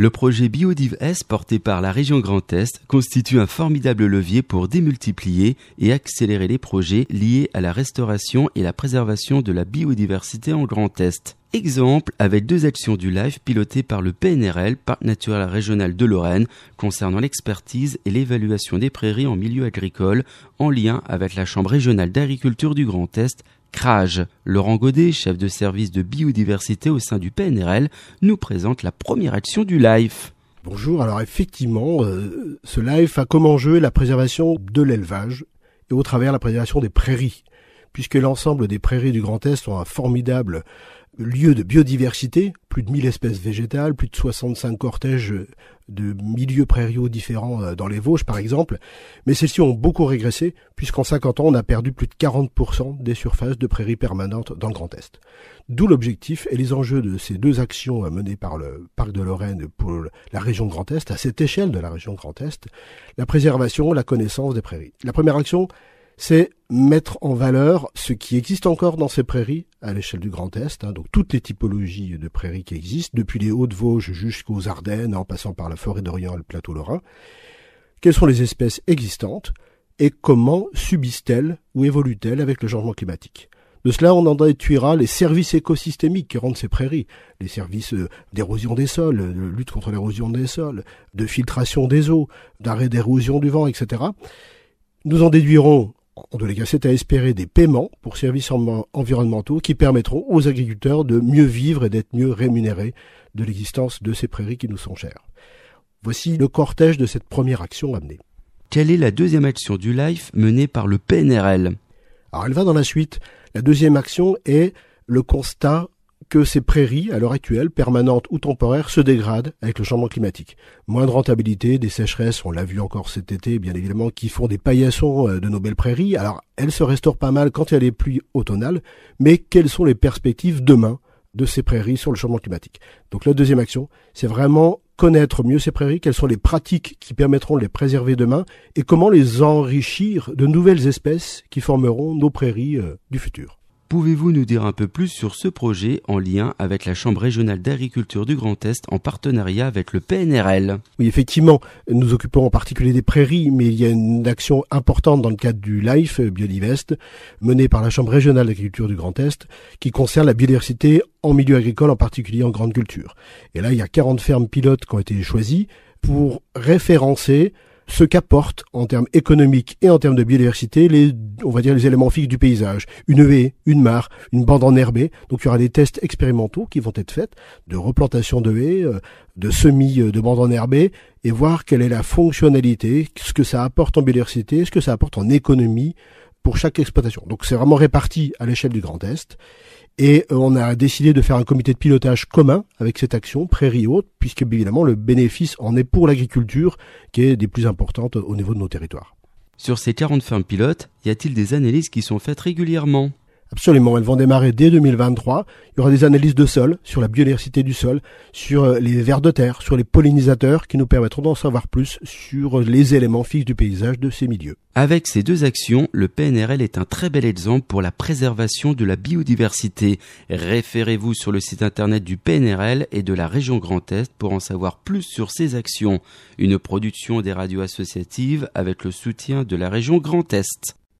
Le projet Biodiv S porté par la région Grand Est constitue un formidable levier pour démultiplier et accélérer les projets liés à la restauration et la préservation de la biodiversité en Grand Est. Exemple avec deux actions du LIFE pilotées par le PNRL, Parc naturel régional de Lorraine, concernant l'expertise et l'évaluation des prairies en milieu agricole, en lien avec la Chambre régionale d'agriculture du Grand Est, CRAGE. Laurent Godet, chef de service de biodiversité au sein du PNRL, nous présente la première action du LIFE. Bonjour, alors effectivement, euh, ce LIFE a comme enjeu la préservation de l'élevage et au travers la préservation des prairies, puisque l'ensemble des prairies du Grand Est sont un formidable lieu de biodiversité, plus de 1000 espèces végétales, plus de 65 cortèges de milieux prairiaux différents euh, dans les Vosges par exemple, mais celles-ci ont beaucoup régressé puisqu'en 50 ans on a perdu plus de 40% des surfaces de prairies permanentes dans le Grand Est. D'où l'objectif et les enjeux de ces deux actions euh, menées par le Parc de Lorraine pour la région Grand Est, à cette échelle de la région Grand Est, la préservation, la connaissance des prairies. La première action, c'est mettre en valeur ce qui existe encore dans ces prairies à l'échelle du Grand Est, hein, donc toutes les typologies de prairies qui existent, depuis les Hauts-de-Vosges jusqu'aux Ardennes, en passant par la forêt d'Orient et le plateau lorrain. Quelles sont les espèces existantes et comment subissent-elles ou évoluent-elles avec le changement climatique? De cela, on en détruira les services écosystémiques qui rendent ces prairies, les services euh, d'érosion des sols, de lutte contre l'érosion des sols, de filtration des eaux, d'arrêt d'érosion du vent, etc. Nous en déduirons en tous les cas, c'est à espérer des paiements pour services environnementaux qui permettront aux agriculteurs de mieux vivre et d'être mieux rémunérés de l'existence de ces prairies qui nous sont chères. Voici le cortège de cette première action amenée. Quelle est la deuxième action du LIFE menée par le PNRL Alors elle va dans la suite. La deuxième action est le constat que ces prairies, à l'heure actuelle, permanentes ou temporaires, se dégradent avec le changement climatique. Moins de rentabilité, des sécheresses, on l'a vu encore cet été, bien évidemment, qui font des paillassons euh, de nos belles prairies. Alors, elles se restaurent pas mal quand il y a les pluies automnales, mais quelles sont les perspectives demain de ces prairies sur le changement climatique? Donc la deuxième action, c'est vraiment connaître mieux ces prairies, quelles sont les pratiques qui permettront de les préserver demain et comment les enrichir de nouvelles espèces qui formeront nos prairies euh, du futur. Pouvez-vous nous dire un peu plus sur ce projet en lien avec la Chambre régionale d'agriculture du Grand Est en partenariat avec le PNRL Oui, effectivement, nous occupons en particulier des prairies, mais il y a une action importante dans le cadre du LIFE Biodivest, menée par la Chambre régionale d'agriculture du Grand Est, qui concerne la biodiversité en milieu agricole, en particulier en grande culture. Et là, il y a 40 fermes pilotes qui ont été choisies pour référencer ce qu'apportent en termes économiques et en termes de biodiversité les, on va dire, les éléments fixes du paysage. Une haie, une mare, une bande enherbée. Donc il y aura des tests expérimentaux qui vont être faits de replantation de haies, euh, de semis euh, de bandes enherbées et voir quelle est la fonctionnalité, ce que ça apporte en biodiversité, ce que ça apporte en économie pour chaque exploitation. Donc c'est vraiment réparti à l'échelle du Grand Est. Et euh, on a décidé de faire un comité de pilotage commun avec cette action, Prairie Haute, puisque évidemment le bénéfice en est pour l'agriculture, qui est des plus importantes au niveau de nos territoires. Sur ces 40 fermes pilotes, y a-t-il des analyses qui sont faites régulièrement? Absolument, elles vont démarrer dès 2023. Il y aura des analyses de sol, sur la biodiversité du sol, sur euh, les vers de terre, sur les pollinisateurs, qui nous permettront d'en savoir plus sur les éléments fixes du paysage de ces milieux. Avec ces deux actions, le PNRL est un très bel exemple pour la préservation de la biodiversité. Référez-vous sur le site internet du PNRL et de la région Grand Est pour en savoir plus sur ces actions. Une production des radios associatives avec le soutien de la région Grand Est.